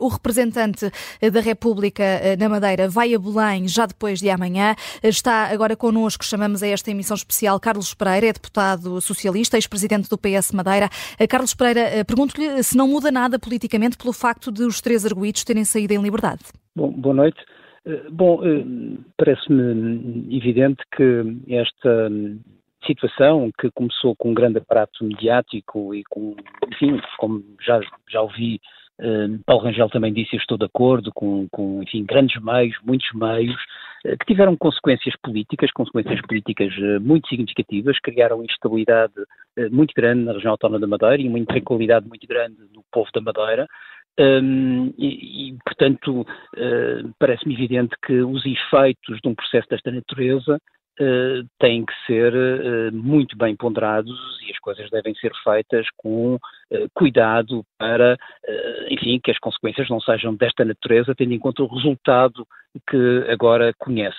O representante da República na Madeira vai a Belém já depois de amanhã. Está agora connosco, chamamos a esta emissão especial, Carlos Pereira, é deputado socialista, ex-presidente do PS Madeira. Carlos Pereira, pergunto-lhe se não muda nada politicamente pelo facto de os três arguídos terem saído em liberdade. Bom, boa noite. Eh, bom, eh, parece-me evidente que esta situação que começou com um grande aparato mediático e com, enfim, como já, já ouvi Uh, Paulo Rangel também disse, eu estou de acordo com, com enfim, grandes meios, muitos meios, uh, que tiveram consequências políticas, consequências políticas uh, muito significativas, criaram instabilidade muito grande na região autónoma da Madeira e uma intranquilidade muito grande no povo da Madeira, um, e, e, portanto, parece-me evidente que os efeitos de um processo desta natureza uh, têm que ser uh, muito bem ponderados e as coisas devem ser feitas com uh, cuidado para, enfim, que as consequências não sejam desta natureza, tendo em conta o resultado que agora conhece.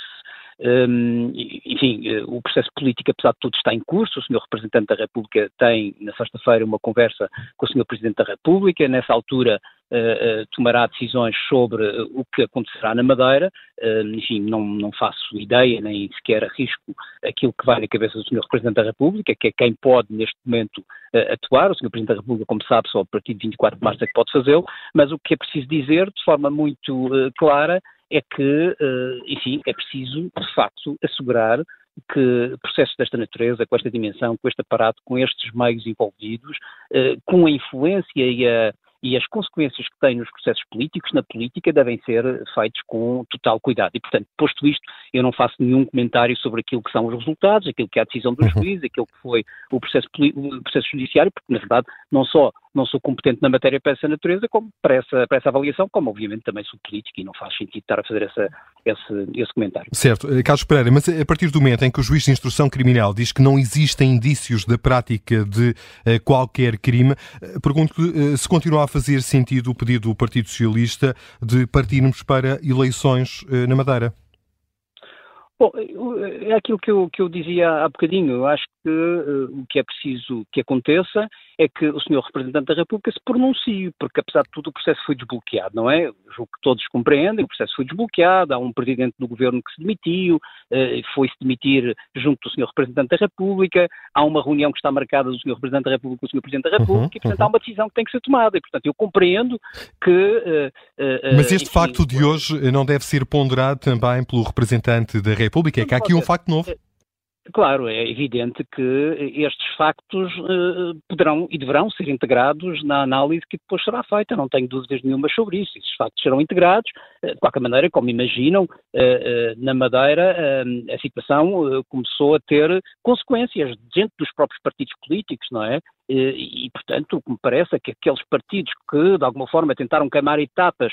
Um, enfim, o processo político, apesar de tudo, está em curso. O Sr. Representante da República tem, na sexta-feira, uma conversa com o Sr. Presidente da República. Nessa altura, uh, tomará decisões sobre o que acontecerá na Madeira. Uh, enfim, não, não faço ideia, nem sequer arrisco aquilo que vai na cabeça do Sr. Representante da República, que é quem pode, neste momento, uh, atuar. O Sr. Presidente da República, como sabe, só a partir de 24 de março é que pode fazê-lo. Mas o que é preciso dizer, de forma muito clara, é que, enfim, é preciso, de facto, assegurar que processos desta natureza, com esta dimensão, com este aparato, com estes meios envolvidos, com a influência e a, e as consequências que têm nos processos políticos, na política, devem ser feitos com total cuidado. E, portanto, posto isto, eu não faço nenhum comentário sobre aquilo que são os resultados, aquilo que é a decisão dos uhum. juízes, aquilo que foi o processo, o processo judiciário, porque, na verdade, não só não sou competente na matéria para essa natureza, como para essa, para essa avaliação, como obviamente também sou político e não faz sentido estar a fazer essa, esse, esse comentário. Certo. Eh, Carlos Pereira, mas a partir do momento em que o juiz de instrução criminal diz que não existem indícios da prática de uh, qualquer crime, pergunto-lhe se continua a fazer sentido o pedido do Partido Socialista de partirmos para eleições na Madeira. Bom, é aquilo que eu, que eu dizia há bocadinho. Eu acho que uh, o que é preciso que aconteça é que o Sr. Representante da República se pronuncie, porque apesar de tudo o processo foi desbloqueado, não é? Julgo que todos compreendem, o processo foi desbloqueado, há um Presidente do Governo que se demitiu, uh, foi-se demitir junto do Sr. Representante da República, há uma reunião que está marcada do Sr. Representante da República com o Sr. Presidente da República, uhum, e portanto uhum. há uma decisão que tem que ser tomada, e portanto eu compreendo que... Uh, Mas este enfim, facto de hoje não deve ser ponderado também pelo Representante da República, é que há aqui um facto novo. Claro, é evidente que estes factos uh, poderão e deverão ser integrados na análise que depois será feita, não tenho dúvidas nenhuma sobre isso. Estes factos serão integrados, uh, de qualquer maneira, como imaginam, uh, na Madeira a situação começou a ter consequências dentro dos próprios partidos políticos, não é? E, portanto, o que me parece é que aqueles partidos que, de alguma forma, tentaram queimar etapas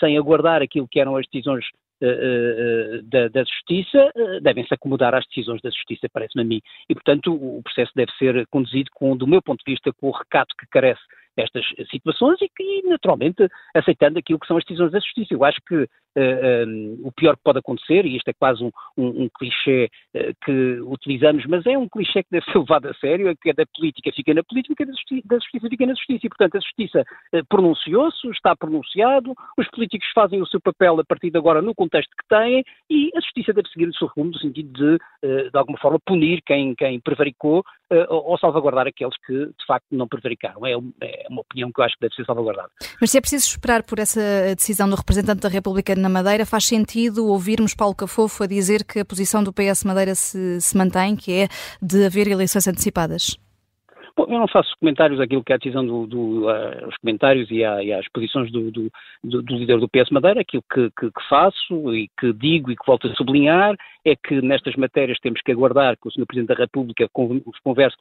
sem aguardar aquilo que eram as decisões eh, eh, da, da, Justiça eh, devem-se acomodar às decisões da Justiça, parece-me a mim. E, portanto, o processo deve ser conduzido com, do meu ponto de vista, com o recato que carece estas situações e que, naturalmente, aceitando aquilo que são as decisões da Justiça. Eu acho que eh, um, eh, o pior que pode acontecer, e isto é quase um, um, um clichê uh, que utilizamos, mas é um clichê que deve ser levado a sério, é que é da política fica na política, da, justi da Justiça fica na Justiça. E, portanto, a Justiça uh, pronunciou-se, está pronunciado, os políticos fazem o seu papel a partir de agora no contexto que têm e a Justiça deve seguir o seu rumo no sentido de, de alguma forma, punir quem, quem prevaricou ou salvaguardar aqueles que, de facto, não prevaricaram. É, é uma opinião que eu acho que deve ser salvaguardada. Mas se é preciso esperar por essa decisão do representante da República na Madeira, faz sentido ouvirmos Paulo Cafofo a dizer que a posição do PS Madeira se, se mantém, que é de haver eleições antecipadas? Bom, eu não faço comentários àquilo que é a decisão do, do uh, os comentários e, à, e às posições do, do, do, líder do PS Madeira. Aquilo que, que, que, faço e que digo e que volto a sublinhar é que nestas matérias temos que aguardar que o Sr. Presidente da República converse.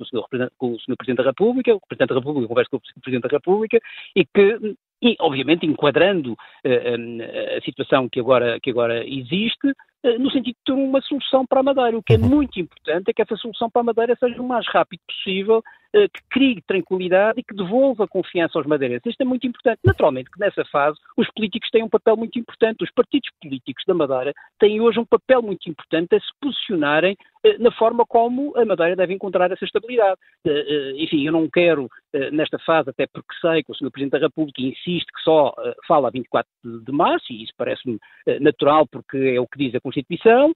Com o Sr. Presidente da República, o Presidente da República converse com o Presidente da República e que e, obviamente, enquadrando uh, a situação que agora, que agora existe, uh, no sentido de ter uma solução para a Madeira. O que é uhum. muito importante é que essa solução para a Madeira seja o mais rápido possível eh, que crie tranquilidade e que devolva confiança aos madeirenses. Isto é muito importante. Naturalmente que nessa fase os políticos têm um papel muito importante. Os partidos políticos da Madeira têm hoje um papel muito importante a se posicionarem na forma como a Madeira deve encontrar essa estabilidade. Enfim, eu não quero, nesta fase, até porque sei que o Sr. Presidente da República insiste que só fala a 24 de março, e isso parece-me natural porque é o que diz a Constituição.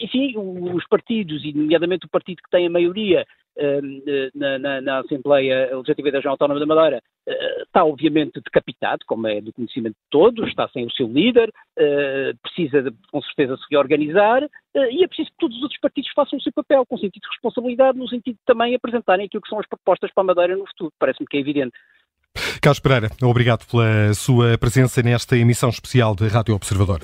Enfim, os partidos, e nomeadamente o partido que tem a maioria na, na, na, Assembleia Legislativa da Região Autónoma da Madeira eh, está obviamente decapitado, como é do conhecimento de todos, está sem o seu líder, eh, precisa com certeza se reorganizar eh, e é preciso que todos os outros partidos façam o seu papel, com sentido de responsabilidade, no sentido de também apresentarem aquilo que são as propostas para a Madeira no futuro. Parece-me que é evidente. Carlos Pereira, obrigado pela sua presença nesta emissão especial de Rádio Observador.